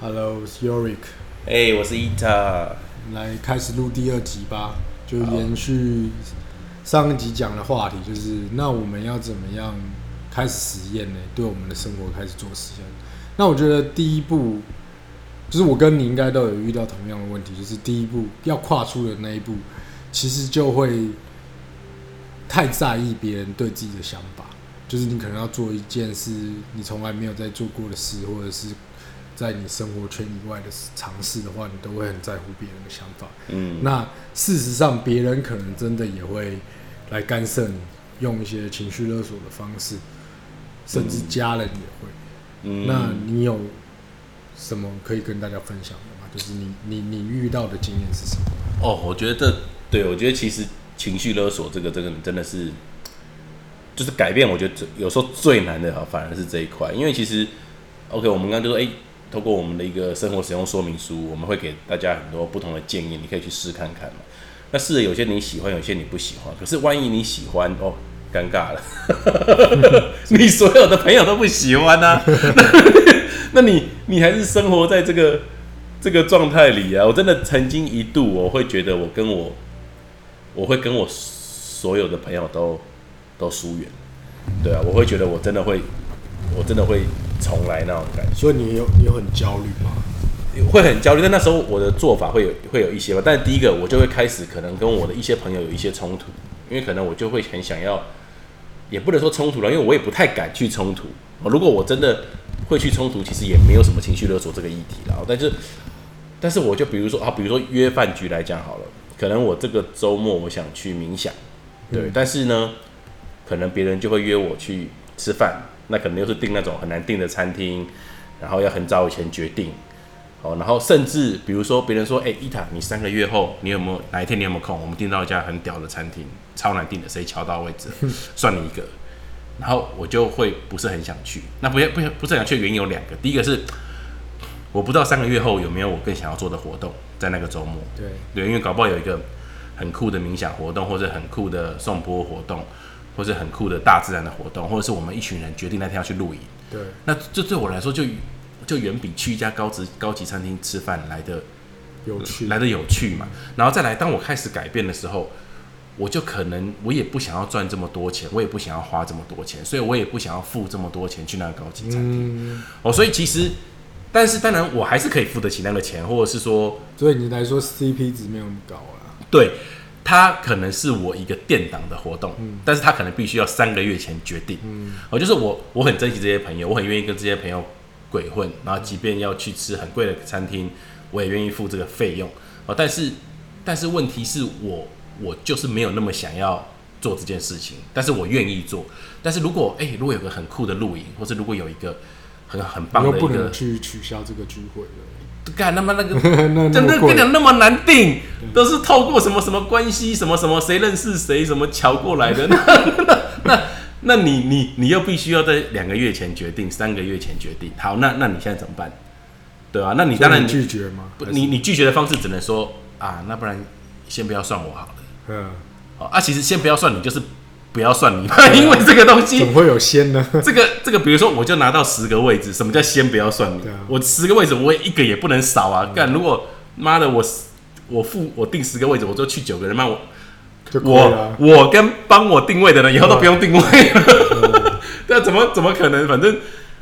Hello，我是 Yorick，哎、我是伊塔。来开始录第二集吧，就延续上一集讲的话题，就是那我们要怎么样开始实验呢？对我们的生活开始做实验。那我觉得第一步，就是我跟你应该都有遇到同样的问题，就是第一步要跨出的那一步，其实就会太在意别人对自己的想法，就是你可能要做一件事你从来没有在做过的事，或者是在你生活圈以外的尝试的话，你都会很在乎别人的想法。嗯，那事实上，别人可能真的也会来干涉你，用一些情绪勒索的方式，甚至家人也会。嗯那你有什么可以跟大家分享的吗？就是你你你遇到的经验是什么？哦，我觉得这对我觉得其实情绪勒索这个这个真的是，就是改变。我觉得有时候最难的啊，反而是这一块，因为其实 OK，我们刚刚就说，哎、透过我们的一个生活使用说明书，我们会给大家很多不同的建议，你可以去试看看嘛。那试了有些你喜欢，有些你不喜欢。可是万一你喜欢哦，尴尬了，你所有的朋友都不喜欢啊，那你你还是生活在这个这个状态里啊。我真的曾经一度我会觉得我跟我我会跟我所有的朋友都都疏远，对啊，我会觉得我真的会我真的会重来那种感觉。所以你有你有很焦虑吗？会很焦虑，但那时候我的做法会有会有一些吧。但是第一个，我就会开始可能跟我的一些朋友有一些冲突，因为可能我就会很想要，也不能说冲突了，因为我也不太敢去冲突。哦如果我真的会去冲突，其实也没有什么情绪勒索这个议题了。但是，但是我就比如说啊，比如说约饭局来讲好了，可能我这个周末我想去冥想，对，嗯但是呢，可能别人就会约我去吃饭，那可能又是订那种很难订的餐厅，然后要很早以前决定。哦，然后甚至比如说别人说，哎、伊塔，你三个月后你有没有哪一天你有没有空？我们订到一家很屌的餐厅，超难订的，谁敲到位置，算你一个。然后我就会不是很想去。那不不不是很想去的原因有两个，第一个是我不知道三个月后有没有我更想要做的活动在那个周末。对，对，因为搞不好有一个很酷的冥想活动，或者很酷的颂钵活动，或者很酷的大自然的活动，或者是我们一群人决定那天要去露营。对，那这对我来说就就远比去一家高级高级餐厅吃饭来的有趣。来的有趣嘛。然后再来，当我开始改变的时候，我就可能我也不想要赚这么多钱，我也不想要花这么多钱，所以我也不想要付这么多钱去那个高级餐厅。嗯，哦，所以其实，但是当然我还是可以付得起那个钱，或者是说，所以你来说 CP 值没有那么高啦。对。它可能是我一个店档的活动，嗯但是它可能必须要三个月前决定。嗯，哦，就是我我很珍惜这些朋友，我很愿意跟这些朋友鬼混，然后即便要去吃很贵的餐厅，我也愿意付这个费用。哦，但是但是问题是我我就是没有那么想要做这件事情，但是我愿意做。但是如果哎、如果有个很酷的露营，或是如果有一个很很棒的一个能去取消这个聚会了。干他妈那个 那真的跟你讲那么难定，都是透过什么什么关系，什么什么谁认识谁，什么桥过来的。那那那那你你你又必须要在两个月前决定，三个月前决定。好，那那你现在怎么办？对啊，那你当然拒绝吗？不你你拒绝的方式只能说啊，那不然先不要算我好了。嗯，好啊，其实先不要算你，就是不要算你嘛，因为这个东西怎么会有先呢？这个这个，比如说，我就拿到十个位置，什么叫先不要算你？我十个位置，我一个也不能少啊！干，如果妈的我我付我定十个位置，我就去九个人，那我我啊。我跟帮我定位的人以后都不用定位了。那怎么怎么可能？反正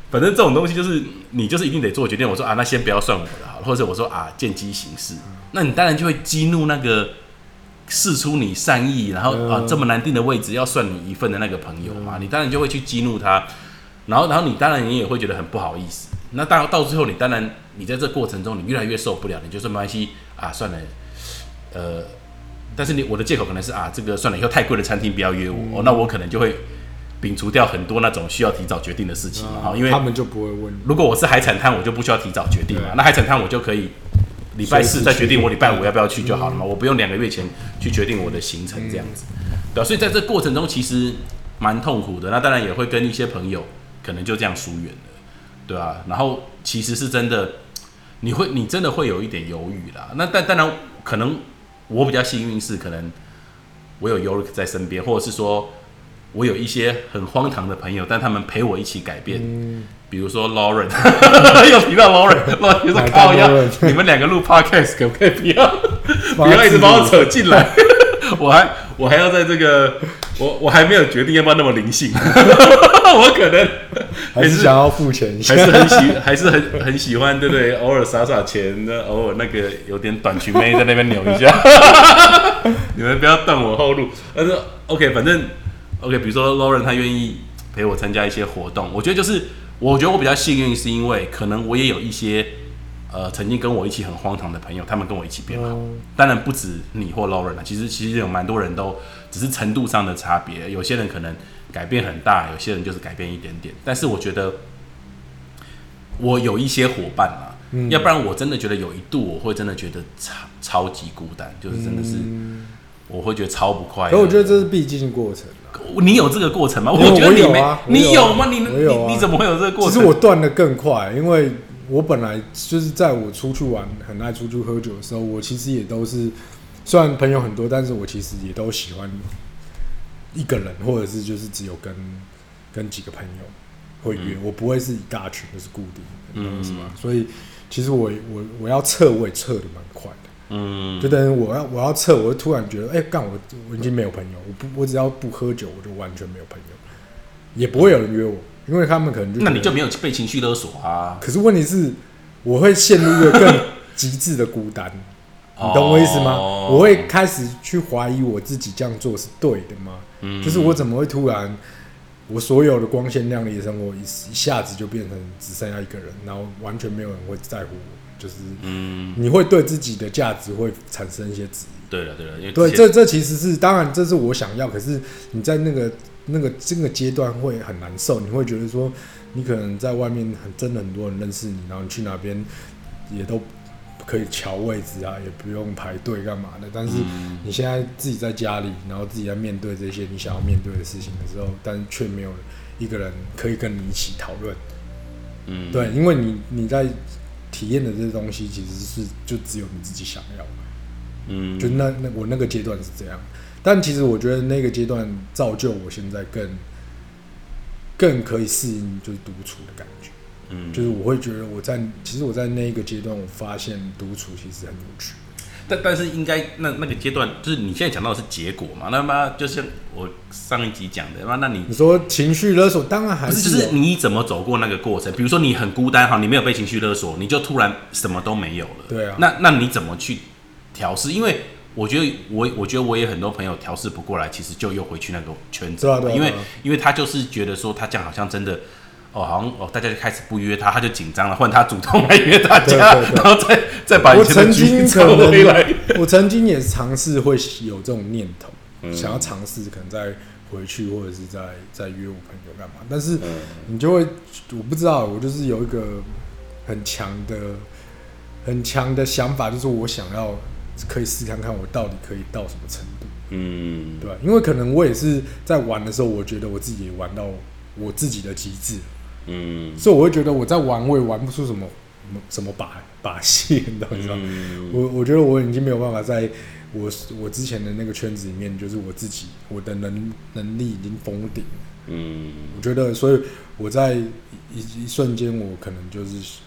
反正这种东西就是你就是一定得做决定。我说啊，那先不要算我的好了，或者我说啊，见机行事。那你当然就会激怒那个试出你善意，然后啊嗯这么难定的位置要算你一份的那个朋友嘛，你当然就会去激怒他。然后，然后你当然你也会觉得很不好意思。那到到最后，你当然你在这过程中，你越来越受不了，你就说没关系啊，算了，呃，但是你我的借口可能是啊，这个算了，以后太贵的餐厅不要约我，哦，那我可能就会摒除掉很多那种需要提早决定的事情嘛，哈、因为他们就不会问你。如果我是海产摊，我就不需要提早决定嘛。那海产摊我就可以礼拜四再决定我礼拜五要不要去就好了嘛，嗯我不用两个月前去决定我的行程这样子。对啊、所以在这过程中其实蛮痛苦的。那当然也会跟一些朋友可能就这样疏远了，对啊。然后其实是真的，你会你真的会有一点犹豫啦。那但当然可能我比较幸运是可能我有 Yorik 在身边，或者是说我有一些很荒唐的朋友，但他们陪我一起改变。嗯，比如说 Lauren，又提到 Lauren，Lauren 就是哪个靠要 Lauren？你们两个录 podcast 可不可以不要 不要一直把我扯进来？我还我还要在这个我我还没有决定要不要那么灵性，我可能还是想要付钱一下还，是很喜还是很很喜欢，对不对？偶尔撒撒钱，那偶尔那个有点短裙妹在那边扭一下，你们不要断我后路。但是 OK，反正 OK，比如说 Lauren 他愿意陪我参加一些活动，我觉得就是我觉得我比较幸运，是因为可能我也有一些呃曾经跟我一起很荒唐的朋友，他们跟我一起变好。嗯当然不止你或 Lauren 啊，其实其实有蛮多人都只是程度上的差别，有些人可能改变很大，有些人就是改变一点点。但是我觉得我有一些伙伴啊，嗯要不然我真的觉得有一度我会真的觉得超超级孤单，就是真的是、我会觉得超不快乐。可我觉得这是必经过程啊。你有这个过程吗？因为觉得你没，你有吗？你你你怎么会有这个过程？其实我断的更快，因为我本来就是在我出去玩、很爱出去喝酒的时候，我其实也都是，虽然朋友很多，但是我其实也都喜欢一个人，或者是就是只有跟跟几个朋友会约，我不会是一大群就是固定的，你懂我意思吗？所以其实我我我要撤，我也撤的蛮快的。嗯就等于我要我要撤，我就突然觉得，哎、干我我已经没有朋友，我不我只要不喝酒，我就完全没有朋友，也不会有人约我，因为他们可能就那你就没有被情绪勒索啊？可是问题是，我会陷入一个更极致的孤单，你懂我意思吗？哦我会开始去怀疑我自己这样做是对的吗？嗯就是我怎么会突然，我所有的光鲜亮丽的生活一一下子就变成只剩下一个人，然后完全没有人会在乎我，就是嗯，你会对自己的价值会产生一些质疑。对了对了，因为对，这这其实是当然，这是我想要，可是你在那个那个这个阶段会很难受，你会觉得说，你可能在外面很真的很多人认识你，然后你去哪边也都可以瞧位置啊，也不用排队干嘛的。但是嗯你现在自己在家里，然后自己在面对这些你想要面对的事情的时候，但是却没有一个人可以跟你一起讨论。嗯对，因为你你在体验的这些东西，其实是就只有你自己想要。嗯就那那我那个阶段是这样，但其实我觉得那个阶段造就我现在更更可以适应就是独处的感觉，嗯就是我会觉得我在其实我在那个阶段，我发现独处其实很有趣。但但是应该那那个阶段，就是你现在讲到的是结果嘛？那么就像我上一集讲的，那那你你说情绪勒索，当然还是是就是你怎么走过那个过程？比如说你很孤单哈，你没有被情绪勒索，你就突然什么都没有了。对啊那那你怎么去调试？因为我觉得我我觉得我也很多朋友调试不过来，其实就又回去那个圈子。因为对啊对啊对啊因为他就是觉得说他这样好像真的。哦，好像哦，大家就开始不约他，他就紧张了，换他主动来约大家，对对对然后再再把以我前的曾经可局找回来。我曾经也尝试会有这种念头，嗯想要尝试可能再回去或者是再再约我朋友干嘛，但是嗯你就会，我不知道，我就是有一个很强的、很强的想法，就是我想要可以试看看我到底可以到什么程度，嗯对吧？因为可能我也是在玩的时候，我觉得我自己也玩到我自己的极致，嗯所以我会觉得我在玩，我也玩不出什么什么把把戏，你懂我意思吗？嗯我我觉得我已经没有办法在我我之前的那个圈子里面，就是我自己我的能能力已经封顶了。嗯我觉得，所以我在一一一瞬间，我可能就是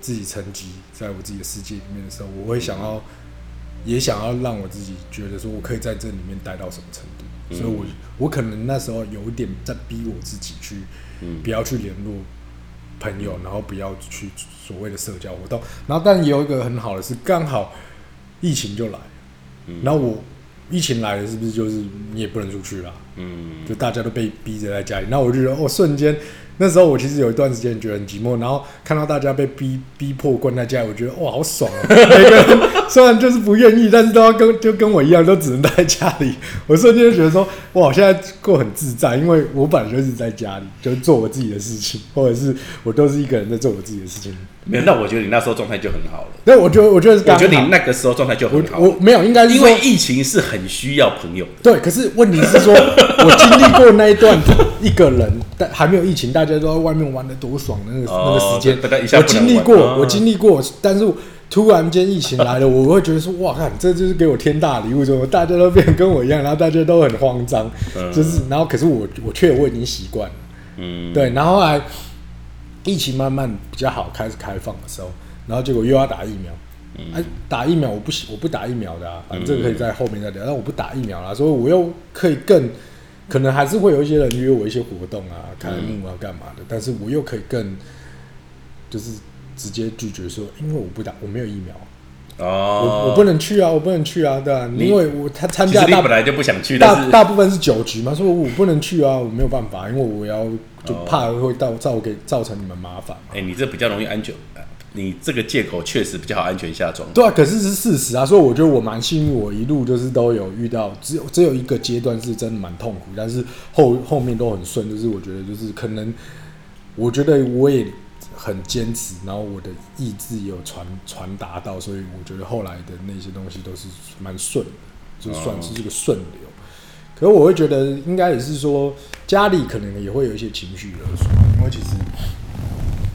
自己沉寂在我自己的世界里面的时候，我会想要，也想要让我自己觉得说我可以在这里面待到什么程度。嗯所以我我可能那时候有一点在逼我自己去，嗯。不要去联络朋友，然后不要去所谓的社交活动。然后，但也有一个很好的是，刚好疫情就来。了，嗯。然后我疫情来了，是不是就是你也不能出去啦？嗯。就大家都被逼着在家里，那我就觉得哦，瞬间那时候我其实有一段时间觉得很寂寞，然后看到大家被逼逼迫关在家里，我觉得哇好爽啊！每个人虽然就是不愿意，但是都要跟就跟我一样，都只能待在家里。我瞬间就觉得说哇，我现在过很自在，因为我本来就是在家里，就是做我自己的事情，或者是我都是一个人在做我自己的事情。没有，那我觉得你那时候状态就很好了。那我觉得我觉得是我刚好，觉得你那个时候状态就很好我，我没有应该是说因为疫情是很需要朋友的。对，可是问题是说，我经历过那一段一个人，但还没有疫情，大家都在外面玩的多爽的那个、哦那个时间，大概一下我不能经历过，啊我经历过，但是突然间疫情来了，我会觉得说，哇，看这就是给我天大礼物，怎么大家都变得跟我一样，然后大家都很慌张，嗯。就是，然后可是我我却我已经习惯了，嗯，对，然后后来疫情慢慢比较好，开始开放的时候，然后结果又要打疫苗。哎、打疫苗我不行我不打疫苗的啊，反正这个可以在后面再聊。但我不打疫苗啦，所以我又可以更可能还是会有一些人约我一些活动啊、开幕啊、干嘛的，但是我又可以更就是直接拒绝说，因为我不打，我没有疫苗，哦，我我不能去啊，我不能去啊，对啊，你因为我他参其加大实你本来就不想去，但大是大部分是酒局嘛，说我不能去啊，我没有办法，因为我要就怕会到造给造成你们麻烦嘛。哎、你这比较容易安全，呃你这个借口确实比较好安全下装。对啊，可是是事实啊，所以我觉得我蛮幸运，我一路就是都有遇到，只有只有一个阶段是真的蛮痛苦，但是后后面都很顺，就是我觉得就是可能，我觉得我也很坚持，然后我的意志也有传传达到，所以我觉得后来的那些东西都是蛮顺的，就算是这个顺流。可是我会觉得应该也是说家里可能也会有一些情绪勒索，因为其实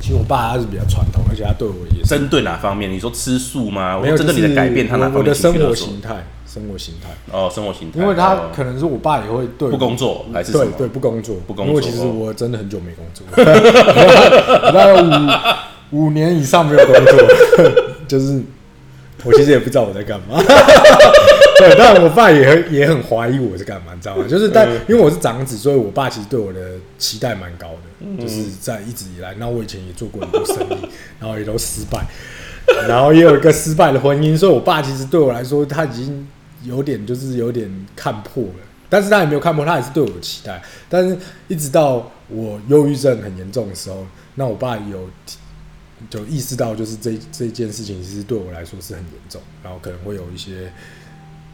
其实我爸他是比较传统，而且他对我也是针对哪方面？你说吃素吗？没有我针对你的改变，他哪方面的生活形态，生活形态，哦，生活形态，因为他哦。可能是我爸也会对不工作还是？对对不工作，不工作。因为其实哦我真的很久没工作，我 大概五五年以上没有工作，就是我其实也不知道我在干嘛。对，但我爸也很也很怀疑我在干嘛，你知道吗？就是但嗯。因为我是长子，所以我爸其实对我的期待蛮高的，嗯。就是在一直以来，那我以前也做过很多生意，然后也都失败，然后也有一个失败的婚姻，所以我爸其实对我来说，他已经有点就是有点看破了，但是他也没有看破，他也是对我有期待。但是一直到我忧郁症很严重的时候，那我爸有就意识到，就是这这件事情其实对我来说是很严重，然后可能会有一些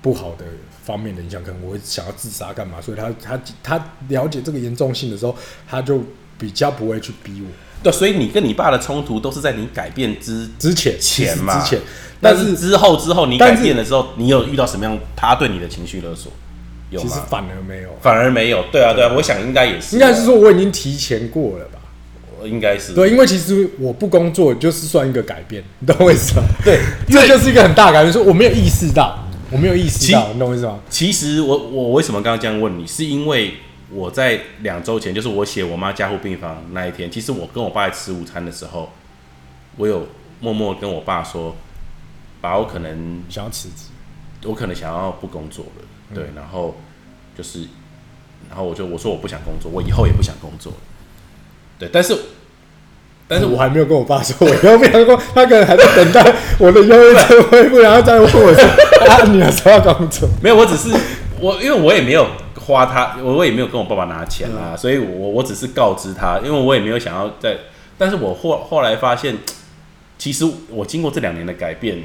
不好的方面的影响，可能我会想要自杀干嘛，所以他他他了解这个严重性的时候，他就比较不会去逼我。对，所以你跟你爸的冲突都是在你改变之之前前嘛之前，但但是是之后之后你改变的时候，你有遇到什么样他对你的情绪勒索？有其实吗？反而没有，反而没有。对啊，对啊，我想应该也是，应该是说我已经提前过了吧。应该是对，因为其实我不工作就是算一个改变，你懂我意思吗？对 这就是一个很大的改变，说我没有意识到，我没有意识到，你懂我意思吗？其实我我为什么刚刚这样问你，是因为我在两周前，就是我写我妈加护病房那一天，其实我跟我爸在吃午餐的时候，我有默默跟我爸说，把，我可能想要辞职，我可能想要不工作了，对，然后就是，然后我就我说我不想工作，我以后也不想工作了，对，但是但是我我还没有跟我爸说，我要不想工，他可能还在等待我的忧郁症恢复，然后再问我说啊，你有时候要工作？没有，我只是我，因为我也没有花他，我我也没有跟我爸爸拿钱啊，所以我我只是告知他，因为我也没有想要在，但是我后后来发现，其实我经过这两年的改变，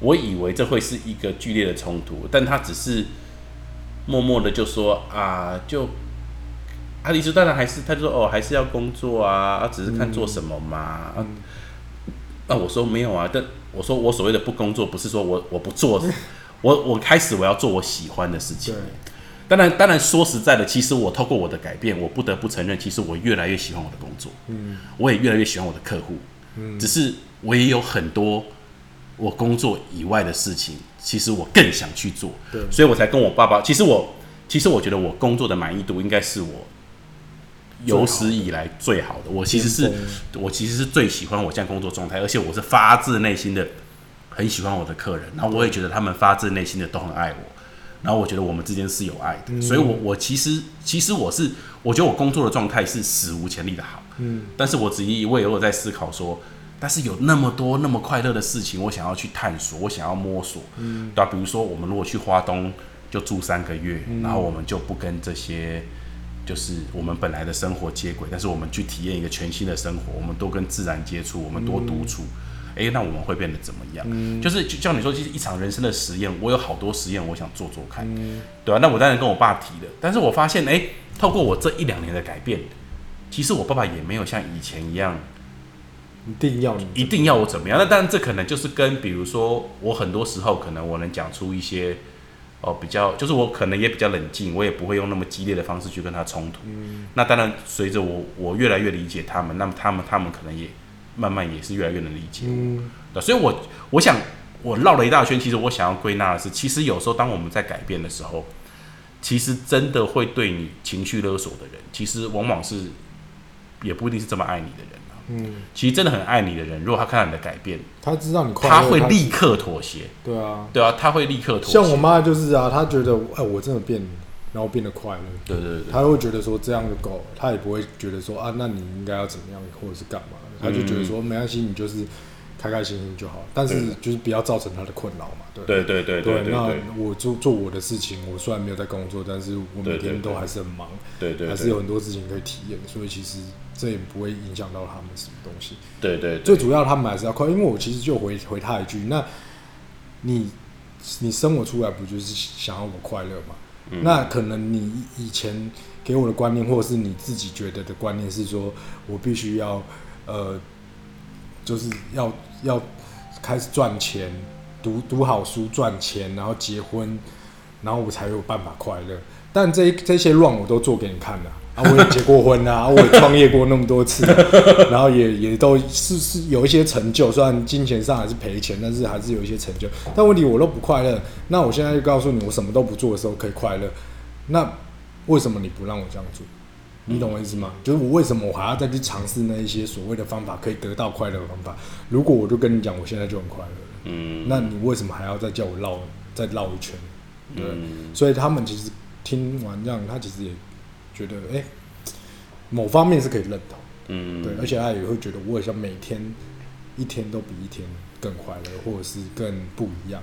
我以为这会是一个剧烈的冲突，但他只是默默的就说啊，就啊，李叔当然还是他就说哦，还是要工作啊，啊，只是看做什么嘛，啊，那我说没有啊，但我说我所谓的不工作，不是说我我不做，我我开始我要做我喜欢的事情。对。当然，当然说实在的，其实我透过我的改变，我不得不承认，其实我越来越喜欢我的工作，嗯，我也越来越喜欢我的客户，嗯，只是我也有很多我工作以外的事情，其实我更想去做，对。所以我才跟我爸爸，其实我其实我觉得我工作的满意度应该是我有史以来最好的，我其实是我其实是最喜欢我现在工作状态，而且我是发自内心的很喜欢我的客人，然后我也觉得他们发自内心的都很爱我，然后我觉得我们之间是有爱的，所以我我其实其实我是我觉得我工作的状态是史无前例的好，嗯，但是我只一我也有在思考说，但是有那么多那么快乐的事情，我想要去探索，我想要摸索，嗯，对吧、比如说我们如果去花东就住三个月，然后我们就不跟这些。就是我们本来的生活接轨，但是我们去体验一个全新的生活，我们多跟自然接触，我们多独处，诶，那我们会变得怎么样？就是就像你说，其实一场人生的实验，我有好多实验我想做做看，对啊，那我当然跟我爸提了，但是我发现，诶，透过我这一两年的改变，其实我爸爸也没有像以前一样一定要你一定要我怎么样。那当然，这可能就是跟比如说，我很多时候可能我能讲出一些哦比较，就是我可能也比较冷静，我也不会用那么激烈的方式去跟他冲突。那当然，随着我我越来越理解他们，那么他们他们可能也慢慢也是越来越能理解我。嗯对，所以我我想我绕了一大圈，其实我想要归纳的是，其实有时候当我们在改变的时候，其实真的会对你情绪勒索的人，其实往往是也不一定是这么爱你的人啊。嗯，其实真的很爱你的人，如果他看到你的改变，他知道你快乐，他会立刻妥协。对啊，对啊，他会立刻妥协。像我妈就是啊，她觉得哎，我真的变，然后变得快乐，对对对，她会觉得说这样就够了，她也不会觉得说啊，那你应该要怎么样或者是干嘛的，她就觉得说没关系，你就是开开心心就好，但是就是不要造成他的困扰嘛，对。对对对对对那我做做我的事情，我虽然没有在工作，但是我每天都还是很忙，对对，还是有很多事情可以体验，所以其实这也不会影响到他们什么东西。对对对。最主要他们还是要快，因为我其实就回回他一句，那你你生我出来不就是想要我快乐吗？嗯。那可能你以前给我的观念，或者是你自己觉得的观念是说，我必须要呃，就是要要开始赚钱，读读好书赚钱，然后结婚，然后我才有办法快乐。但这这些乱我都做给你看了啊，我也结过婚啊，我也创业过那么多次，然后也也都是是有一些成就，虽然金钱上还是赔钱，但是还是有一些成就。但问题我都不快乐，那我现在就告诉你，我什么都不做的时候可以快乐，那为什么你不让我这样做？你懂我意思吗？就是我为什么我还要再去尝试那一些所谓的方法可以得到快乐的方法？如果我就跟你讲，我现在就很快乐了，嗯，那你为什么还要再叫我绕再绕一圈？对，嗯所以他们其实听完这样，他其实也觉得，哎、某方面是可以认同，嗯对，而且他也会觉得，我好像每天一天都比一天更快乐，或者是更不一样。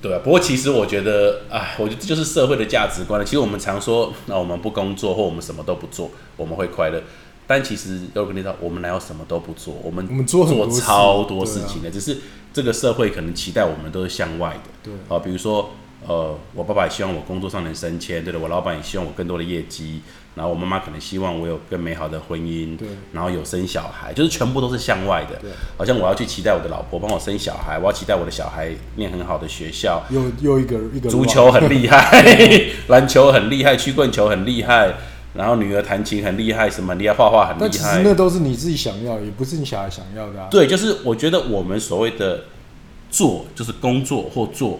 对啊，不过其实我觉得，哎，我觉得这就是社会的价值观了。其实我们常说，那我们不工作或我们什么都不做，我们会快乐。但其实要跟你讲，我们哪有什么都不做？我们我们做超多事情的，只是这个社会可能期待我们都是向外的。对啊，比如说，呃，我爸爸也希望我工作上能升迁，对的，我老板也希望我更多的业绩，然后我妈妈可能希望我有更美好的婚姻，对然后有生小孩，就是全部都是向外的对。好像我要去期待我的老婆帮我生小孩，我要期待我的小孩念很好的学校，又又一个一个足球很厉害，篮球很厉害，曲棍球很厉害，然后女儿弹琴很厉害，什么很厉害，画画很厉害。但其实那都是你自己想要，也不是你小孩想要的啊。对，就是我觉得我们所谓的做，就是工作或做，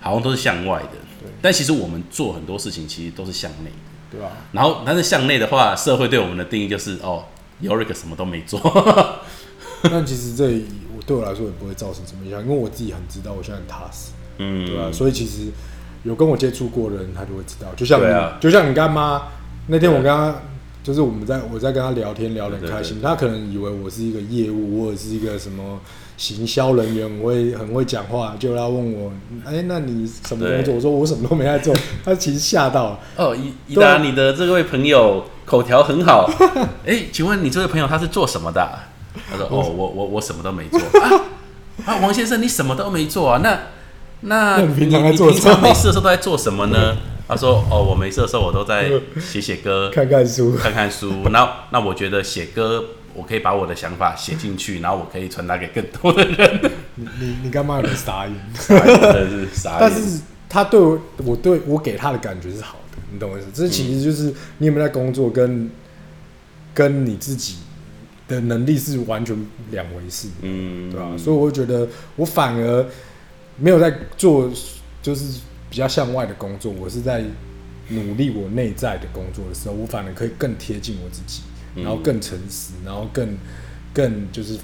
好像都是向外的。对但其实我们做很多事情其实都是向内的。对吧？然后，但是向内的话，社会对我们的定义就是哦 y o r i k 什么都没做。但其实这我对我来说也不会造成什么影响，因为我自己很知道我现在很踏实，嗯，对吧、所以其实有跟我接触过的人，他就会知道。就像你，啊就像你干妈那天，我跟他就是我们在我在跟他聊天，聊得很开心。对他可能以为我是一个业务或者是一个什么行销人员，我会很会讲话，就要问我，哎、那你什么工作？对我说我什么都没在做。他其实吓到了。哦，伊伊对啊达，你的这位朋友口条很好。哎、请问你这位朋友他是做什么的啊、他说：“哦，我我我什么都没做 啊。啊，王先生，你什么都没做啊？那那那你平常在做你什么平常没事的时候都在做什么呢？”他说：“哦，我没事的时候我都在写写歌，看看书，看看书。那那我觉得写歌，我可以把我的想法写进去，然后我可以传达给更多的人。你你你干嘛有点傻眼？真的是傻眼。但是他对我，我对我给他的感觉是好的，你懂我意思？这其实就是你有没有在工作跟跟你自己的能力是完全两回事，嗯，对吧、所以我会觉得我反而没有在做就是比较向外的工作，我是在努力我内在的工作的时候，我反而可以更贴近我自己，然后更诚实，然后更更就是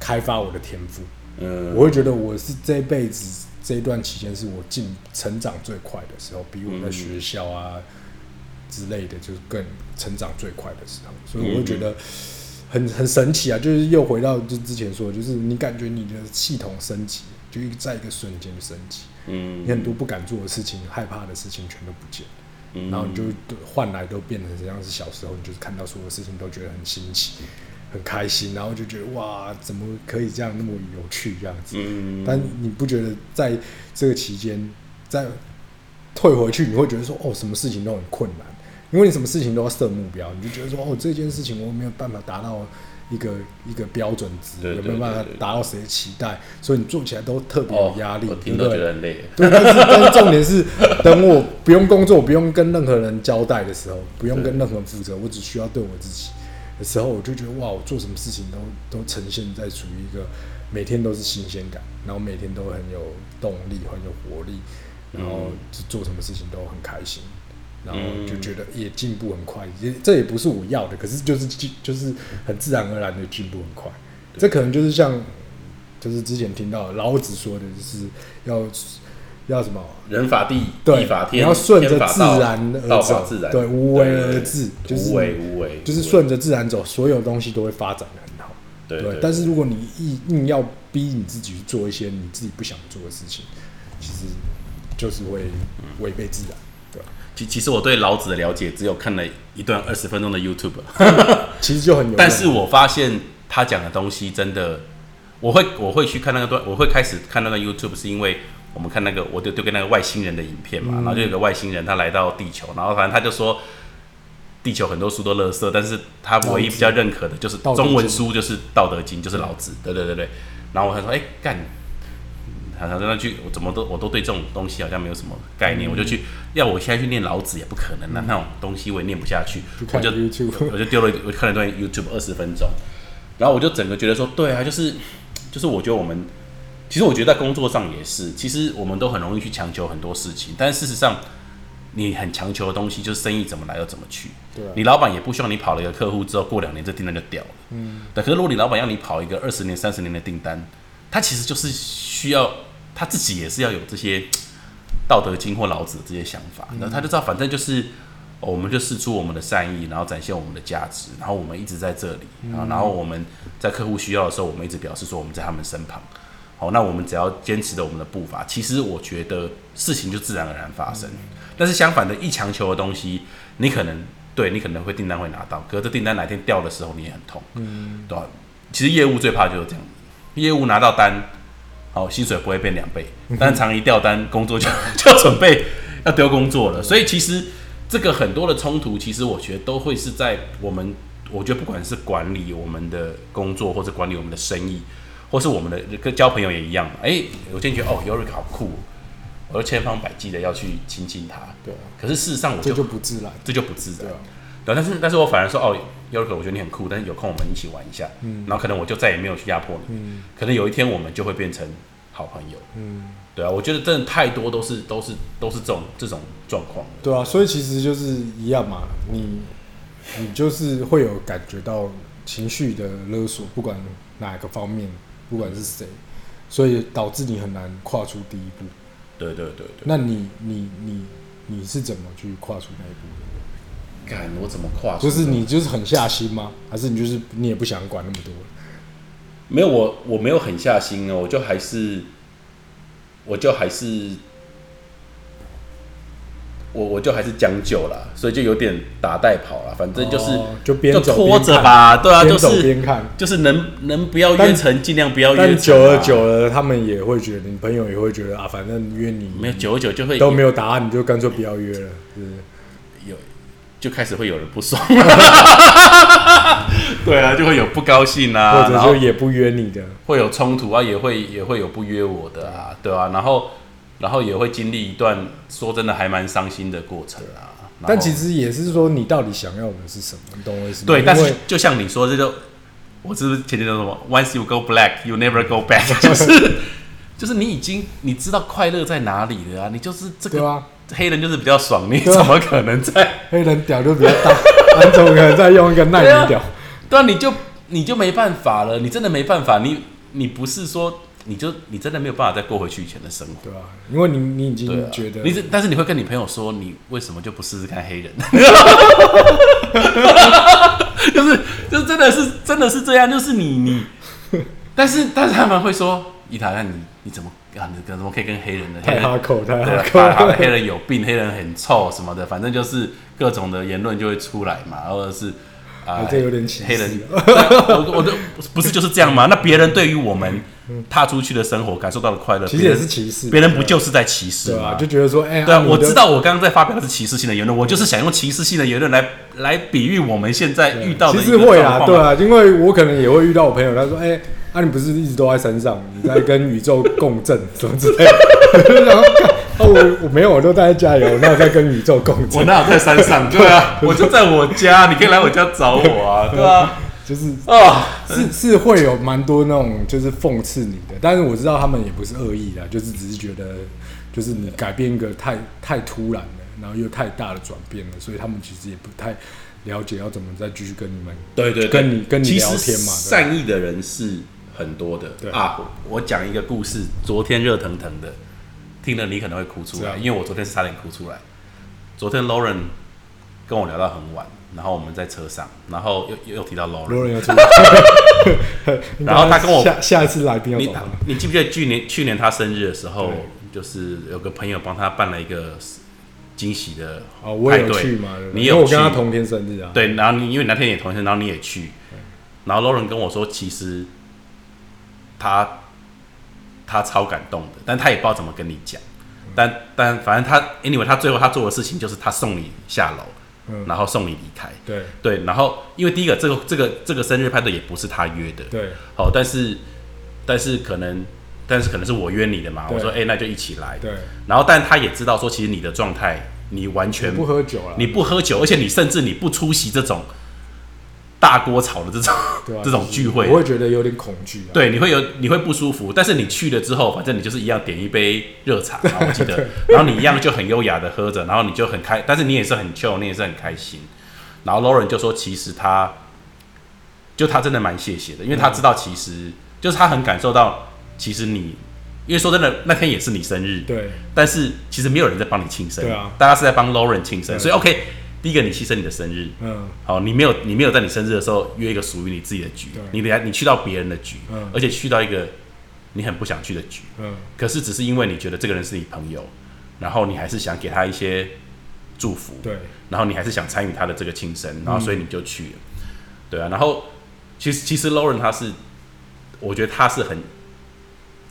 开发我的天赋。嗯，我会觉得我是这辈子这一段期间是我进成长最快的时候，比我在学校啊之类的，就是更成长最快的时候，所以我会觉得很很神奇啊！就是又回到就之前说的，就是你感觉你的系统升级，就一在一个瞬间升级，嗯你很多不敢做的事情、害怕的事情全都不见了。嗯然后你就换来都变成像是小时候，你就是看到所有事情都觉得很新奇、很开心，然后就觉得哇，怎么可以这样那么有趣这样子？嗯，但你不觉得在这个期间，在退回去，你会觉得说哦，什么事情都很困难，因为你什么事情都要设目标，你就觉得说哦，这件事情我没有办法达到一个一个标准值，对对有没有办法达到谁的期待，所以你做起来都特别哦有压力，对不对？觉得很累。对，但是但是重点是，等我不用工作，不用跟任何人交代的时候，不用跟任何人负责，我只需要对我自己的时候，我就觉得哇，我做什么事情都都呈现在处于一个每天都是新鲜感，然后每天都很有动力，很有活力，然后就做什么事情都很开心。然后就觉得也进步很快，也这也不是我要的，可是就是进就是很自然而然的进步很快，这可能就是像就是之前听到老子说的，就是要要什么人法地，对地法天，你要顺着自然而走自然，对无为而治就是无为无为，就是顺着自然走，所有东西都会发展的很好。对对，但是如果你硬硬要逼你自己去做一些你自己不想做的事情，其实就是会违背自然？其其实我对老子的了解只有看了一段二十分钟的 YouTube，其实就很有，但是我发现他讲的东西真的，我会我会去看那个段，我会开始看那个 YouTube，是因为我们看那个我就就跟那个外星人的影片嘛，嗯然后就有个外星人他来到地球，然后反正他就说。地球很多书都垃圾，但是他唯一比较认可的就是中文书，就是《道德经》，就是老子。对对对对。然后我还说，哎、干，好像那句我怎么都我都对这种东西好像没有什么概嗯念，我就去要我现在去念老子也不可能啊，那种东西我也念不下去，我就我就丢了，我看了段 YouTube 二十分钟，然后我就整个觉得说，对啊，就是就是我觉得我们，其实我觉得在工作上也是，其实我们都很容易去强求很多事情，但事实上，你很强求的东西就是生意怎么来又怎么去。对啊你老板也不希望你跑了一个客户之后，过两年这订单就掉了。嗯，对。可是如果你老板要你跑一个二十年、三十年的订单，他其实就是需要他自己也是要有这些道德经或老子的这些想法，那、他就知道反正就是。哦我们就试出我们的善意，然后展现我们的价值，然后我们一直在这里，然后然后我们在客户需要的时候，我们一直表示说我们在他们身旁。好，那我们只要坚持着我们的步伐，其实我觉得事情就自然而然发生。但是相反的，一强求的东西，你可能对你可能会订单会拿到，可是这订单哪天掉的时候，你也很痛，嗯，对吧？其实业务最怕就是这样，业务拿到单，好，薪水不会变两倍，但常一掉单，工作就就要准备要丢工作了。所以其实这个很多的冲突，其实我觉得都会是在我们，我觉得不管是管理我们的工作，或者管理我们的生意，或是我们的跟交朋友也一样。哎、我今天觉得哦 y o r i k 好酷哦，我就千方百计的要去亲近他。对啊，可是事实上我这就就不自然，这就不自然对。啊，对，但是但是我反而说哦 i k 我觉得你很酷，但是有空我们一起玩一下。嗯，然后可能我就再也没有去压迫你。嗯可能有一天我们就会变成好朋友。嗯，对啊，我觉得真的太多都是都是都是这种这种状况了。对啊，所以其实就是一样嘛，你你就是会有感觉到情绪的勒索，不管哪个方面，不管是谁，所以导致你很难跨出第一步。对对对对。那你你你你是怎么去跨出那一步的？干，我怎么跨出？就是你就是很下心吗？还是你就是你也不想管那么多？没有我我没有狠下心哦，我就还是我就还是我我就还是将就啦，所以就有点打带跑了，反正就是、哦就边就走拖着吧，对啊，边走就是边看。就是能能不要约但成尽量不要约成、啊，但久而久了，他们也会觉得，你朋友也会觉得啊，反正约你没有久而久就会都没有答案，你就干脆不要约了，是不是？有就开始会有人不爽，对啊，就会有不高兴啊，或者就也不约你的，会有冲突啊，也会也会有不约我的啊，对啊，然后然后也会经历一段说真的还蛮伤心的过程啊。但其实也是说你到底想要的是什么，你懂我意思吗？对，但是就像你说，这就我是不是前天说什么？Once you go black, you never go back，就是就是你已经你知道快乐在哪里了啊，你就是这个对啊，黑人就是比较爽，你怎么可能在？黑人屌就比较大，你怎么可能在用一个耐米屌？对啊，你就你就没办法了，你真的没办法，你你不是说你就你真的没有办法再过回去以前的生活。对啊，因为你你已经觉得你是，但是你会跟你朋友说，你为什么就不试试看黑人？就是就真的是真的是这样，就是你你，但是但是他们会说，伊塔，那你你怎么啊？你怎么可以跟黑人的？黑人太哈口，太对黑人有病，黑人很臭什么的，反正就是各种的言论就会出来嘛，或者是啊、有点歧视黑人，我我的不是就是这样吗？那别人对于我们踏出去的生活感受到的快乐，其实也是歧视，别人不就是在歧视吗？对啊，就觉得说，哎，对啊，我知道我刚刚在发表的是歧视性的言论，我就是想用歧视性的言论来来比喻我们现在遇到的其实会啊，对啊，因为我可能也会遇到我朋友，他说：“哎、啊，你不是一直都在山上，你在跟宇宙共振什么之类的。”然后，哦，我我没有，我都待在家里，我那有在跟宇宙共我振，哪有在山上？对啊，我就在我家，你可以来我家找我啊，对啊，就是啊，是是会有蛮多那种就是讽刺你的，但是我知道他们也不是恶意的，就是只是觉得就是你改变一个太太突然了，然后又太大的转变了，所以他们其实也不太了解要怎么再继续跟你们对对对，跟你跟你聊天嘛善意的人是很多的对。啊。我讲一个故事，昨天热腾腾的，听了你可能会哭出来，因为我昨天是差点哭出来。昨天 Lauren 跟我聊到很晚，然后我们在车上，然后又又提到 Lauren，罗人要出来，然后他跟我下下一次来宾要你，你记不记得去年去年他生日的时候，就是有个朋友帮他办了一个惊喜的哦，我也嘛，你有我跟他同天生日啊，对，然后你因为你那天也同天，然后你也去，然后 Lauren 跟我说，其实他他超感动的，但他也不知道怎么跟你讲，但但反正他 anyway 他最后他做的事情就是他送你下楼，嗯，然后送你离开，对。对，然后因为第一个这个这个这个生日派对也不是他约的，对。好，但是但是可能但是可能是我约你的嘛，我说哎、那就一起来，对，然后但他也知道说其实你的状态你完全不喝酒了，你不喝酒，而且你甚至你不出席这种大锅炒的这种、这种聚会我，会觉得有点恐惧啊，对，你会有你会不舒服。但是你去了之后，反正你就是一样点一杯热茶，我记得，然后你一样就很优雅的喝着，然后你就很开，但是你也是很 chill，你也是很开心。然后 Lauren 就说，其实他就他真的蛮谢谢的，因为他知道其实就是他很感受到，其实你。因为说真的，那天也是你生日，对但是其实没有人在帮你庆生，对啊大家是在帮 Lauren 庆生，所以 OK，第一个你牺牲你的生日，嗯。好，你没有你没有在你生日的时候约一个属于你自己的局，你等下你去到别人的局，嗯。而且去到一个你很不想去的局，嗯。可是只是因为你觉得这个人是你朋友，然后你还是想给他一些祝福，对。然后你还是想参与他的这个庆生，然后所以你就去了，对啊，然后其实其实 Lauren 他是，我觉得他是很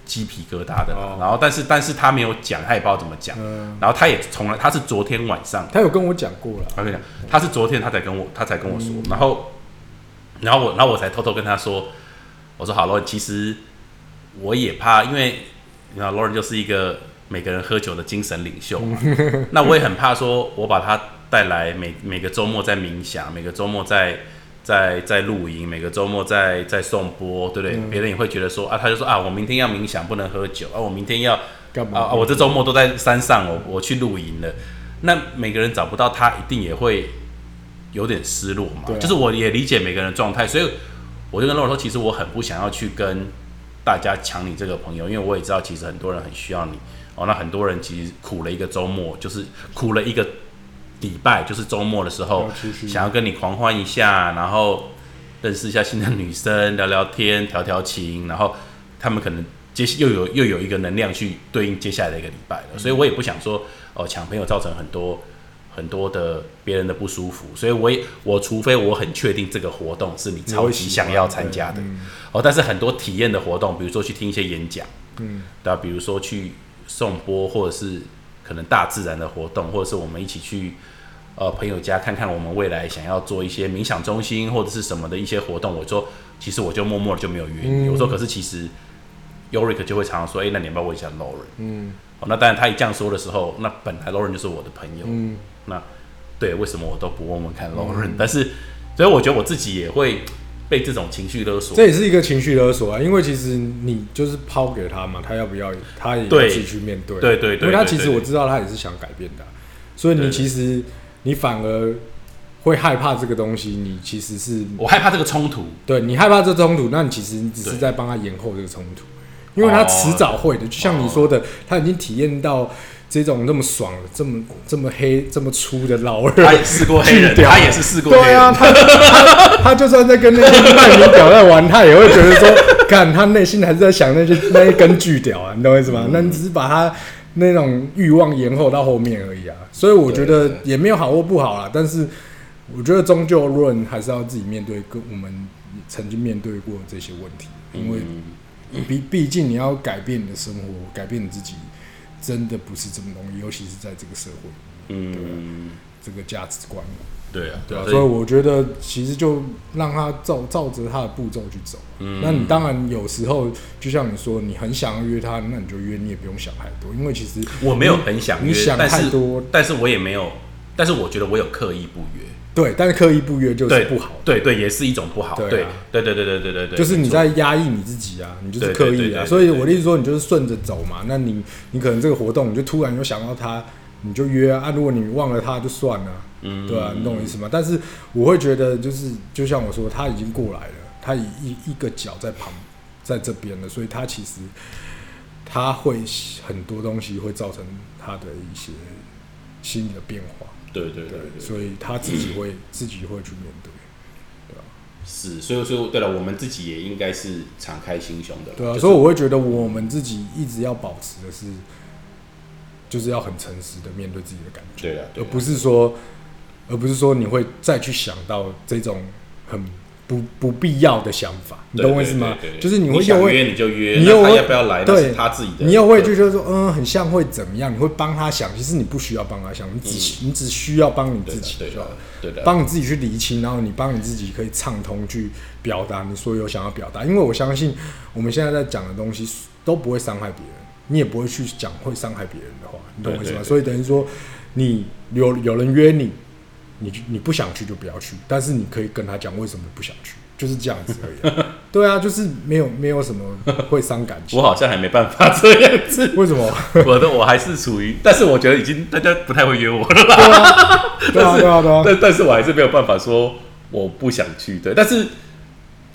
鸡皮疙瘩的，哦。然后但是但是他没有讲，他也不知道怎么讲，嗯，然后他也从来他是昨天晚上。他有跟我讲过了，他跟你讲，他是昨天他才跟我，他才跟我说，然后，然后我，然后我才偷偷跟他说，我说好了，其实我也怕，因为你知道 Lauren 就是一个每个人喝酒的精神领袖嘛，那我也很怕说，我把他带来每每个周末在冥想，每个周末在在在露营，每个周末在在送播，对不对？别人也会觉得说啊，他就说啊，我明天要冥想，不能喝酒啊，我明天要干嘛啊啊！我这周末都在山上，我我去露营了。那每个人找不到他，一定也会有点失落嘛。啊就是我也理解每个人的状态，所以我就跟 Laura 说，其实我很不想要去跟大家抢你这个朋友，因为我也知道，其实很多人很需要你哦。那很多人其实苦了一个周末，就是苦了一个礼拜，就是周末的时候想要跟你狂欢一下，然后认识一下新的女生，聊聊天，调调情，然后他们可能接又有又有一个能量去对应接下来的一个礼拜了，所以我也不想说哦抢朋友造成很多很多的别人的不舒服，所以我也我除非我很确定这个活动是你超级想要参加的嗯。哦，但是很多体验的活动，比如说去听一些演讲，嗯。对啊，比如说去颂钵，或者是可能大自然的活动，或者是我们一起去呃朋友家看看我们未来想要做一些冥想中心或者是什么的一些活动。我说，其实我就默默的就没有约你。嗯我说，可是其实 Yorick 就会常常说，哎、那你要不要问一下 Lauren？嗯哦，那当然他一这样说的时候，那本来 Lauren 就是我的朋友，嗯，那对，为什么我都不问问看 Lauren？、但是，所以我觉得我自己也会被这种情绪勒索。这也是一个情绪勒索啊，因为其实你就是抛给他嘛，他要不要，他也自己去面对，对对对因为他其实我知道他也是想改变的啊，所以你其实你反而会害怕这个东西，你其实是我害怕这个冲突，对你害怕这冲突，那你其实你只是在帮他延后这个冲突，因为他迟早会的，就像你说的，他已经体验到这种那么爽了，这么这么黑、这么粗的老二，他也试过黑人，屌他也是试过黑人。对啊，他他他就算在跟那些卖名屌在玩，他也会觉得说，看他内心还是在想那些那一根巨屌啊，你懂我意思吗？那你只是把他那种欲望延后到后面而已啊。所以我觉得也没有好或不好啦，但是我觉得终究论还是要自己面对，跟我们曾经面对过这些问题，因为嗯毕毕竟你要改变你的生活，改变你自己，真的不是这么容易，尤其是在这个社会嗯，这个价值观。对啊，对啊，所所以我觉得其实就让他照照着他的步骤去走。嗯那你当然有时候就像你说，你很想要约他，那你就约，你也不用想太多，因为其实我没有很想约，你想但是太多，但是我也没有，但是我觉得我有刻意不约，对，但是刻意不约就是不好，对对，也是一种不好，对对啊对对对对对对对，就是你在压抑你自己啊，你就是刻意啊。所以我的意思说，你就是顺着走嘛。那你你可能这个活动，你就突然又想到他，你就约啊，啊如果你忘了他就算了，嗯，对啊，你懂我意思吗？但是我会觉得，就是就像我说，他已经过来了，他以一一个脚在旁，在这边了，所以他其实他会很多东西会造成他的一些心理的变化，对对对对，对，所以他自己会 自己会去面对，是，所以说对了，我们自己也应该是敞开心胸的，对啊，就是。所以我会觉得我们自己一直要保持的是，就是要很诚实的面对自己的感觉。对啊，对啊而不是说，而不是说你会再去想到这种很不不必要的想法，你懂我意思吗对对对？就是你会想约你就约，那他你又会要不要来那对是他自己的，你又会就觉得说，嗯，很像会怎么样？你会帮他想，其实你不需要帮他想，你只、你只需要帮你对的自己就好对的，对的，帮你自己去理清，然后你帮你自己可以畅通去表达你所有想要表达。因为我相信我们现在在讲的东西都不会伤害别人，你也不会去讲会伤害别人的话，你懂我意思吗？所以等于说，你有有人约你，你你不想去就不要去，但是你可以跟他讲为什么不想去，就是这样子而已啊。对啊，就是没有没有什么会伤感情我。好像还没办法这样子，为什么？我的我还是处于，但是我觉得已经大家不太会约我了啦。对啊，对啊，对啊。但但是我还是没有办法说我不想去，对。但是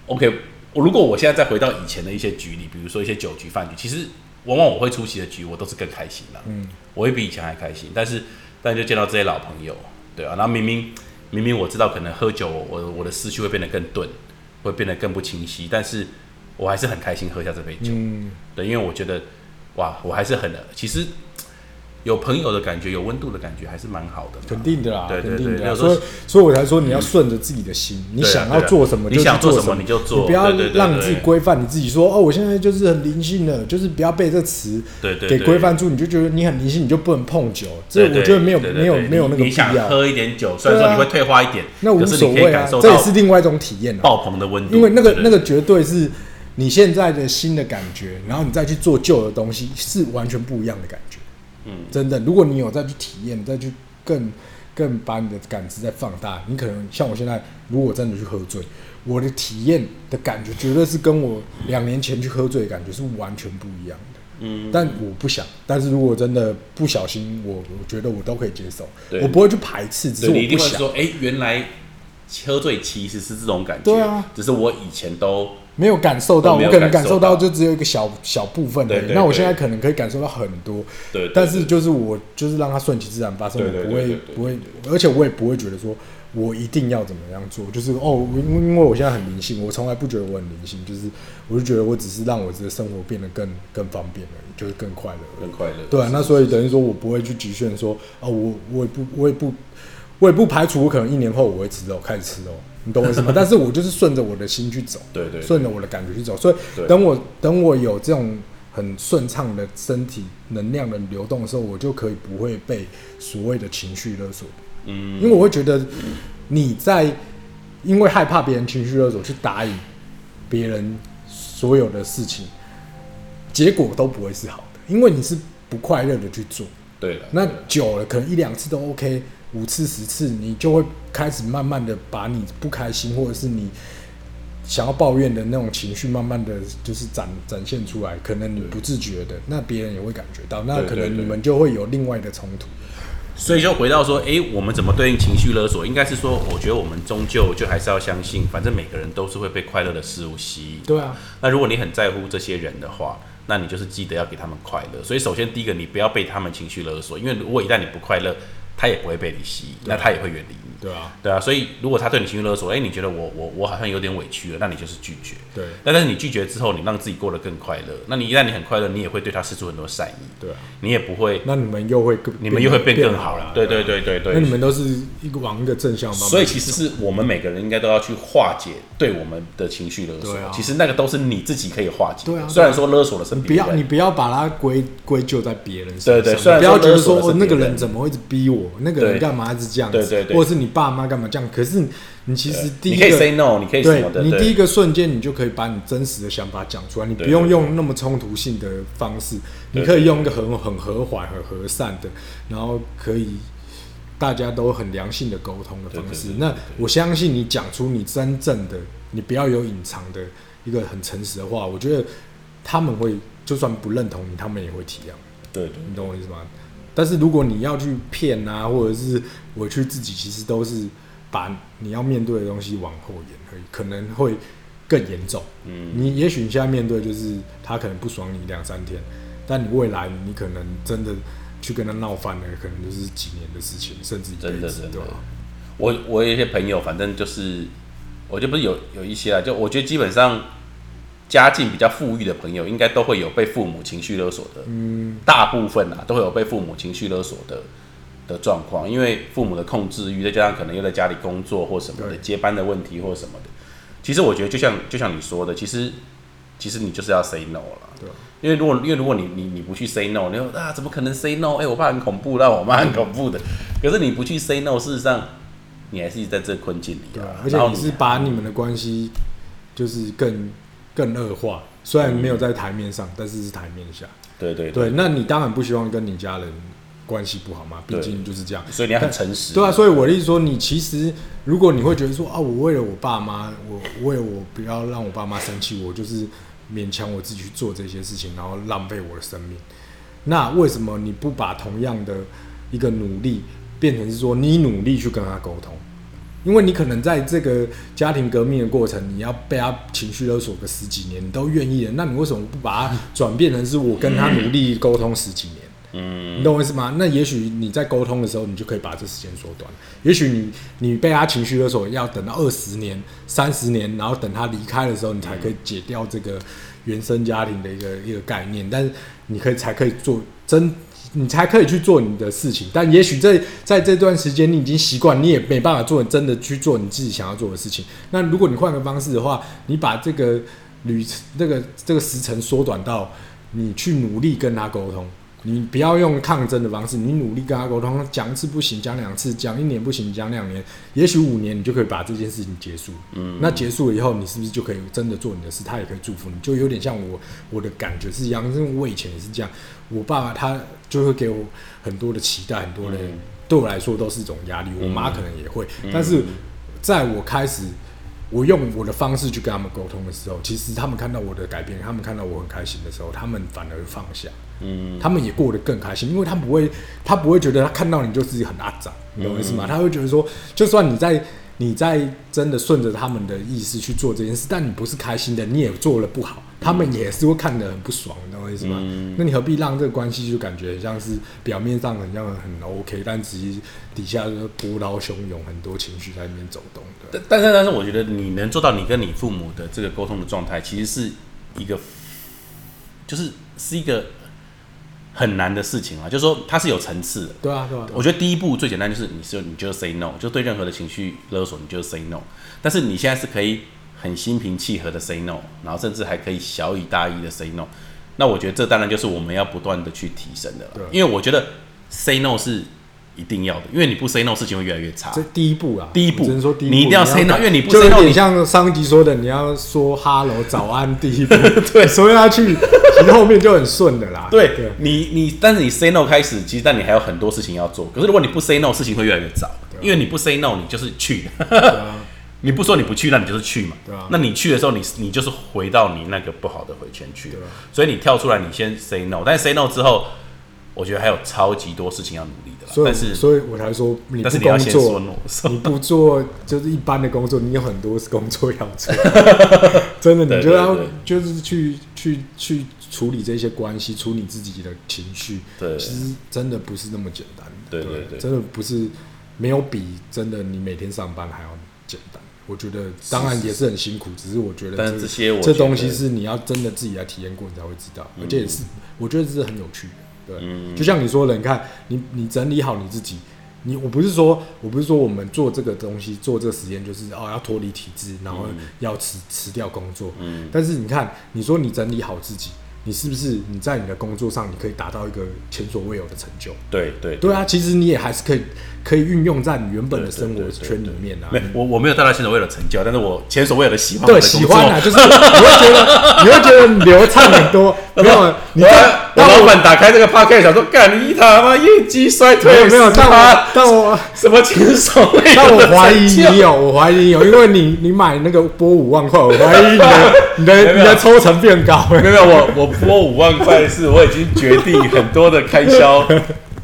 ，OK，我如果我现在再回到以前的一些局里，比如说一些酒局、饭局，其实往往我会出席的局，我都是更开心的，嗯，我会比以前还开心。但是，但就见到这些老朋友，对啊，然后明明明明我知道可能喝酒，我我的思绪会变得更钝，会变得更不清晰，但是我还是很开心喝下这杯酒，嗯，对，因为我觉得，哇，我还是很其实有朋友的感觉，有温度的感觉，还是蛮好的。肯定的啦，对对肯定的所以，所以我才说你要顺着自己的心，你想要做什么就你想做什么你就做你不要让你自己规范你自己。说哦，我现在就是很灵性的，就是不要被这词对对对给规范住，你就觉得你很灵性，你就不能碰酒。这我觉得没有没有没有那个必要。想喝一点酒，虽然说你会退化一点，那无所谓啊这也是另外一种体验啊。爆棚的温度。因为那个那个绝对是你现在的新的感觉，然后你再去做旧的东西，是完全不一样的感觉。嗯，真的，如果你有再去体验，再去更更把你的感知再放大，你可能像我现在，如果真的去喝醉，我的体验的感觉绝对是跟我两年前去喝醉的感觉是完全不一样的。嗯，但我不想，但是如果真的不小心，我我觉得我都可以接受，我不会去排斥，只是我不想。定会说，哎，原来喝醉其实是这种感觉，对啊，只是我以前都没有感受到，我可能感受到到就只有一个小小部分而已。对对对那我现在可能可以感受到很多，对，但是就是我就是让它顺其自然发生，我不会不会，而且我也不会觉得说我一定要怎么样做，就是哦，因为因为我现在很灵性，我从来不觉得我很灵性，就是我就觉得我只是让我这个生活变得更更方便而已，就是更快乐。更快乐。对啊，那所以等于说我不会去局限说哦，我我也不我也不我也不排除我可能一年后我会吃肉，开始吃肉，你懂我意思吗？但是我就是顺着我的心去走。对对，对顺着我的感觉去走。所以等我等我有这种很顺畅的身体能量的流动的时候，我就可以不会被所谓的情绪勒索，嗯，因为我会觉得你在因为害怕别人情绪勒索去答应别人所有的事情，结果都不会是好的，因为你是不快乐的去做。对的，那久了，可能一两次都 OK，五次十次，你就会开始慢慢的把你不开心或者是你想要抱怨的那种情绪，慢慢的就是展展现出来。可能你不自觉的，那别人也会感觉到，那可能你们就会有另外的冲突。所以就回到说，诶，我们怎么对应情绪勒索？应该是说，我觉得我们终究就还是要相信，反正每个人都是会被快乐的事物吸引。对啊，那如果你很在乎这些人的话，那你就是记得要给他们快乐。所以首先第一个，你不要被他们情绪勒索，因为如果一旦你不快乐，他也不会被你吸引，那他也会远离你。对啊，对啊，所以如果他对你情绪勒索，哎，你觉得我我我好像有点委屈了，那你就是拒绝。对那但是你拒绝之后，你让自己过得更快乐，那你一旦你很快乐，你也会对他施出很多善意，对啊，你也不会，那你们又会更你们又会变更好了。对对对对对。那你们都是一个往一个正向方面。所以其实是我们每个人应该都要去化解对我们的情绪勒索。对啊其实那个都是你自己可以化解。对啊虽然说勒索的是别人，要你不要把它归归咎在别人身上，对对虽然不要觉得说那个人人怎么会一直逼我，那个人干嘛一直这样子，对对对或者是你爸妈干嘛这样，可是你其实第一个你可以 say no，你可以什对么的。对你第一个瞬间，你就可以把你真实的想法讲出来，你不用用那么冲突性的方式，你可以用一个很很和缓、很和善的，然后可以大家都很良性的沟通的方式。那我相信你讲出你真正的，你不要有隐藏的一个很诚实的话，我觉得他们会就算不认同你，他们也会体谅。对对你懂我意思吗？但是如果你要去骗啊，或者是委屈自己，其实都是把你要面对的东西往后延而已，可能会更严重。嗯，你也许你现在面对就是他可能不爽你两三天，但你未来你可能真的去跟他闹翻了，可能就是几年的事情，甚至一辈子，真的真的对吧？我我有一些朋友，反正就是，我就不是有有一些啊，就我觉得基本上家境比较富裕的朋友，应该都会有被父母情绪勒索的，嗯，大部分啊都会有被父母情绪勒索的的状况，因为父母的控制欲，再加上可能又在家里工作或什么的接班的问题或什么的。其实我觉得就像就像你说的，其实其实你就是要 say no 了。对啊因为如果因为如果你你你不去 say no，你说啊怎么可能 say no？哎、我爸很恐怖，让我妈很恐怖的。可是你不去 say no，事实上你还是在这困境里对啊啊。，而且你是把你们的关系就是更更恶化，虽然没有在台面上，但是是台面下。对对对，那你当然不希望跟你家人关系不好嘛，毕竟就是这样。所以你要很诚实。对啊，所以我的意思说，你其实如果你会觉得说啊，我为了我爸妈，我为了我不要让我爸妈生气，我就是勉强我自己去做这些事情，然后浪费我的生命。那为什么你不把同样的一个努力变成是说你努力去跟他沟通？因为你可能在这个家庭革命的过程，你要被他情绪勒索个十几年，你都愿意了，那你为什么不把它转变成是我跟他努力沟通十几年？嗯，你懂我意思吗？那也许你在沟通的时候，你就可以把这时间缩短。也许你你被他情绪勒索，要等到二十年、三十年，然后等他离开的时候，你才可以解掉这个原生家庭的一个一个概念。但是你可以才可以做真，你才可以去做你的事情。但也许在在这段时间，你已经习惯，你也没办法做真的去做你自己想要做的事情。那如果你换个方式的话，你把这个旅程这个这个时辰缩短到你去努力跟他沟通。你不要用抗争的方式，你努力跟他沟通，讲一次不行，讲两次，讲一年不行，讲两年，也许五年你就可以把这件事情结束。嗯，那结束了以后，你是不是就可以真的做你的事？他也可以祝福你，就有点像我我的感觉是一样，因为我以前也是这样，我爸爸他就会给我很多的期待，很多的、嗯对我来说都是一种压力，我妈嗯可能也会，嗯但是在我开始。我用我的方式去跟他们沟通的时候，其实他们看到我的改变，他们看到我很开心的时候，他们反而放下。嗯，他们也过得更开心，因为他不会，他不会觉得他看到你就自己很阿长，你懂我意思吗？他会觉得说，就算你在你在真的顺着他们的意思去做这件事，但你不是开心的，你也做了不好，他们也是会看得很不爽，你懂我意思吗？嗯那你何必让这个关系就感觉很像是表面上很像很 OK，但其实底下就是波涛汹涌，很多情绪在里面走动的。但但是但是，我觉得你能做到你跟你父母的这个沟通的状态，其实是一个，就是是一个很难的事情啊。就是说，它是有层次的。对啊，对啊，我觉得第一步最简单就是你是你就 say no，就对任何的情绪勒索你就 say no。但是你现在是可以很心平气和的 say no，然后甚至还可以小以大意的 say no。那我觉得这当然就是我们要不断的去提升的对了，因为我觉得 say no 是一定要的，因为你不 say no 事情会越来越差这。第一步啊，第一步只能说第一步，你一定要 say no，因为你不就 say no，你像上一集说的，你要说 “hello” 早安，第一步，对，说下去，其实后面就很顺的啦。对对你，你但是你 say no 开始，其实但你还有很多事情要做。可是如果你不 say no，事情会越来越早，因为你不 say no，你就是去，你不说你不去，那你就是去嘛。对啊那你去的时候，你你就是回到你那个不好的回圈去。所以你跳出来，你先 say no，但是 say no 之后，我觉得还有超级多事情要努力的啦。所以但是所以我才说你不工作。你不做就是一般的工作，你有很多工作要做，真的，你就要就是去去去处理这些关系，处理自己的情绪，对其实真的不是那么简单。对对对真的不是没有比真的你每天上班还要简单。我觉得当然也是很辛苦，只是我觉得但这些我这东西是你要真的自己来体验过，你才会知道，而且也是我觉得这是很有趣的。对，嗯就像你说的，你看你你整理好你自己，你我不是说我不是说我们做这个东西做这个实验就是哦要脱离体制，然后要辞辞掉工作，嗯但是你看你说你整理好自己，你是不是你在你的工作上你可以达到一个前所未有的成就？对对对啊，其实你也还是可以可以运用在你原本的生活圈里面啊。没我我没有达到前所未有的成就，但是我前所未有的喜欢对，喜欢啊，就是你会觉得你会觉得流畅很多。没有，你 我老板打开这个 p o c a s t 想说，干你他妈业绩衰退没有没有，但我但我什么前所未但我怀疑你有，我怀疑你有，因为你你买那个拨五万块，我怀疑你的 你的你的抽成变高。没有没有，我我拨五万块是我已经决定很多的开销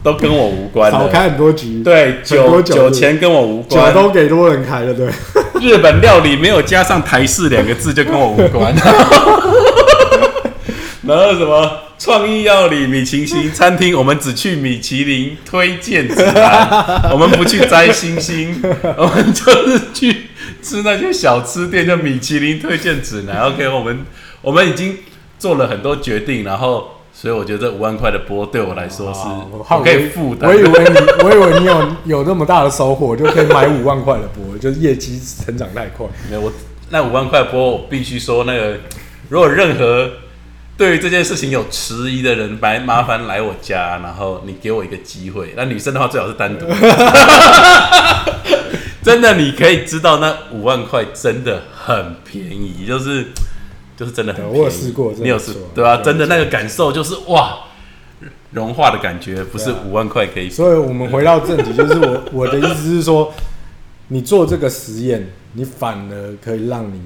都跟我无关少了。开很多局，对，酒酒酒钱跟我无关酒关，都给多人开了，对。日本料理没有加上台式两个字就跟我无关。然后什么创意料理、米其林餐厅，我们只去米其林推荐指南，我们不去摘星星，我们就是去吃那些小吃店，叫米其林推荐指南。OK，我们我们已经做了很多决定，然后。所以我觉得这五万块的波对我来说是可以负担我以为你，我以为你有有那么大的收获，就可以买五万块的波，就是业绩成长太快。没有，我那五万块波，我必须说，那个如果任何对于这件事情有迟疑的人，来麻烦来我家，然后你给我一个机会。那女生的话最好是单独。真的，你可以知道那五万块真的很便宜，就是就是真的很便宜。对我有试过你有试不错对吧、对真的那个感受就是哇，融化的感觉，不是五万块可以。所以我们回到正题，就是我 我的意思是说，你做这个实验，你反而可以让你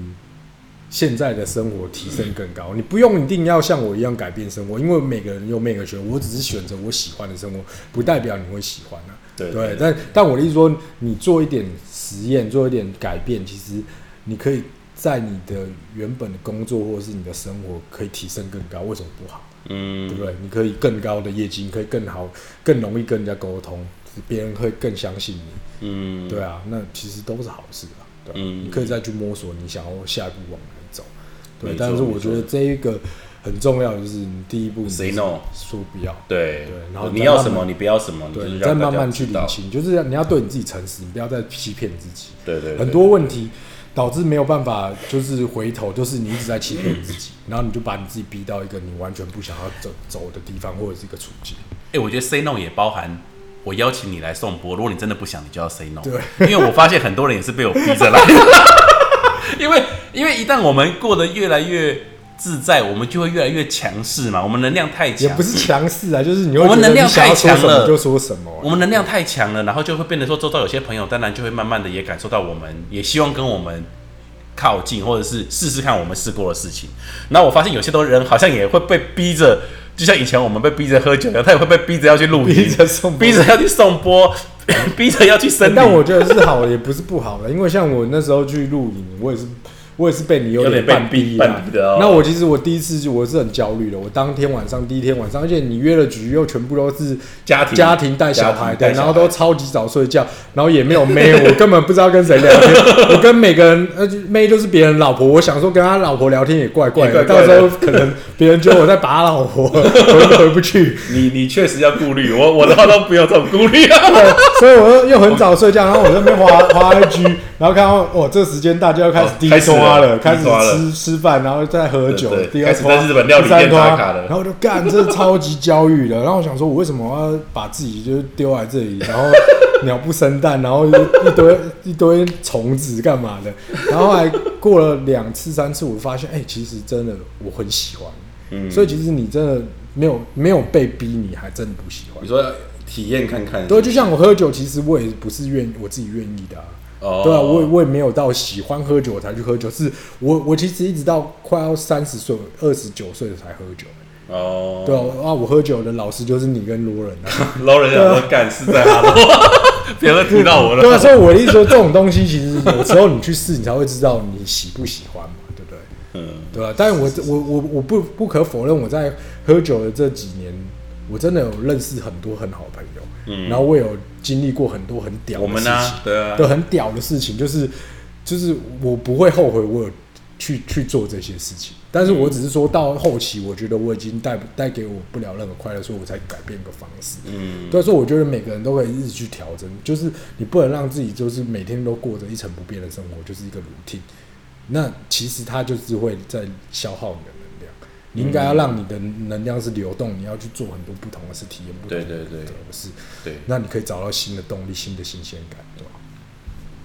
现在的生活提升更高。你不用一定要像我一样改变生活，因为每个人有每个选择，我只是选择我喜欢的生活，不代表你会喜欢啊。对对，但但我的意思说，你做一点实验，做一点改变，其实你可以在你的原本的工作或者是你的生活可以提升更高，为什么不好？嗯对嗯不对？你可以更高的业绩，你可以更好、更容易跟人家沟通，别人会更相信你。嗯，对啊，那其实都是好事啊。对啊嗯你可以再去摸索你想要下一步往哪。对但是我觉得这一个很重要，就是你第一步 Say no 说不要。对对然后你要什么你不要什么，对，你再慢慢去理清，就是你要对你自己诚实，你不要再欺骗自己。对对，对很多问题导致没有办法，就是回头，就是你一直在欺骗自己，然后你就把你自己逼到一个你完全不想要走走的地方，或者是一个处境。哎、我觉得 say no 也包含我邀请你来送播，如果你真的不想，你就要 say no。对，因为我发现很多人也是被我逼着来的，因为因为一旦我们过得越来越自在，我们就会越来越强势嘛，我们能量太强，也不是强势啊，就是你会我们能量太强了就说什么啊、我们能量太强了，然后就会变得说，周遭有些朋友当然就会慢慢的也感受到我们，也希望跟我们靠近，或者是试试看我们试过的事情。然后我发现有些多人好像也会被逼着，就像以前我们被逼着喝酒一样，他也会被逼着要去露营，逼着送逼着要去送播，逼着要去森林。但我觉得是好的，也不是不好的，因为像我那时候去录影，我也是。我也是被你有有点半逼半逼的哦那我其实我第一次就我是很焦虑的，我当天晚上第一天晚上，而且你约了局又全部都是家庭家庭带小孩的，然后都超级早睡觉，然后也没有妹，我根本不知道跟谁聊天。我跟每个人，呃，妹就是别人老婆，我想说跟他老婆聊天也怪怪的，到时候可能别人觉得我在把他老婆，回 都回不去。你你确实要顾虑，我我的话都不要这种顾虑啊。对，所以我又又很早睡觉，然后我在那边滑滑 IG，然后看到哦，这时间大家要开始哦低开始了拖了，开始吃吃饭，然后再喝酒第二拖开始在日本料理店第三拖打卡了然后我就干，这超级焦虑的。然后我想说，我为什么要把自己就是丢在这里，然后鸟不生蛋，然后一一堆一堆虫子干嘛的？然后后来过了两次三次，我发现，哎、其实真的我很喜欢。嗯所以其实你真的没有没有被逼，你还真的不喜欢你。说体验看看，对，就像我喝酒，其实我也不是愿我自己愿意的啊。哦，对啊，我也我也没有到喜欢喝酒我才去喝酒，是我我其实一直到快要三十岁、二十九岁才喝酒。哦，对啊，我啊，我喝酒的老师就是你跟罗人 啊。捞人想说干是在哈喽，不要再提到我对啊，所以我的意思说，这种东西其实有时候你去试，你才会知道你喜不喜欢嘛，对不对？嗯，对啊，但是我我我我不不可否认，我在喝酒的这几年，我真的有认识很多很好的朋友，嗯然后我有经历过很多很屌的我们事情。呢？对啊，对，很屌的事情，就是就是我不会后悔我有去去做这些事情，但是我只是说到后期，我觉得我已经带带给我不了任何快乐，所以我才改变一个方式。嗯，所以说，我觉得每个人都可以一直去调整，就是你不能让自己就是每天都过着一成不变的生活，就是一个 routine。那其实它就是会在消耗你的。你应该要让你的能量是流动，你要去做很多不同的事，体验不同的对对对。的事，对，那你可以找到新的动力、新的新鲜感，对吧？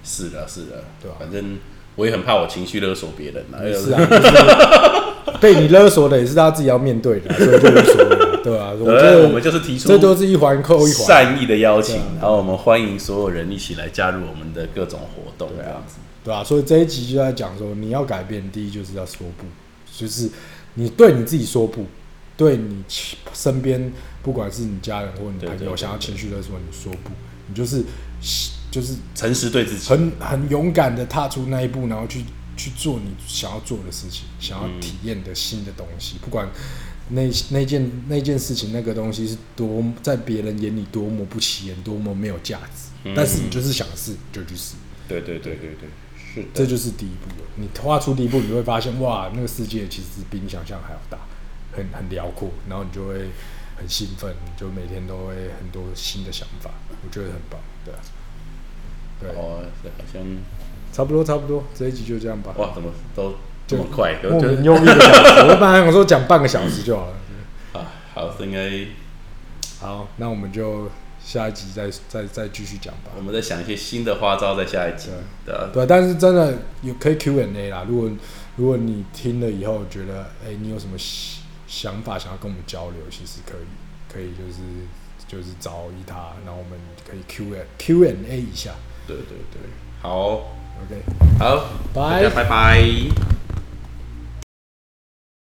是的，是的，对吧？反正我也很怕我情绪勒索别人啊。是啊，被你勒索的也是他自己要面对的，所以就无所谓，对吧、我觉得，我得们就是提出这都是一环扣一环，善意的邀请对啊，然后我们欢迎所有人一起来加入我们的各种活动，这样子。对吧、所以这一集就在讲说，你要改变，第一就是要说不，就是你对你自己说不，对你身边不管是你家人或你朋友想要情绪勒索你说不，你就是就是诚实对自己，很很勇敢的踏出那一步，然后去去做你想要做的事情，想要嗯体验的新的东西，不管那那件那件事情那个东西是多在别人眼里多么不起眼，多么没有价值，嗯。但是你就是想试就去试，对对对对对，是，这就是第一步了。你画出第一步，你会发现哇，那个世界其实比你想象还要大，很很辽阔，然后你就会很兴奋，你就每天都会很多新的想法，我觉得很棒，对啊，对，哦，对好像差不多差不多，这一集就这样吧。哇，怎么都这么快？莫就名又一个小时，我本来想说讲半个小时就好了。啊，好，这应该好，那我们就下一集再再再继续讲吧我。们再想一些新的花招，在下一集，对对，对，但是真的有可以 Q&A 啦。如果如果你听了以后觉得，哎、你有什么想想法想要跟我们交流，其实可以可以就是就是找一他，然后我们可以 Q Q&A 一下。对对对，好，OK，好，拜拜拜。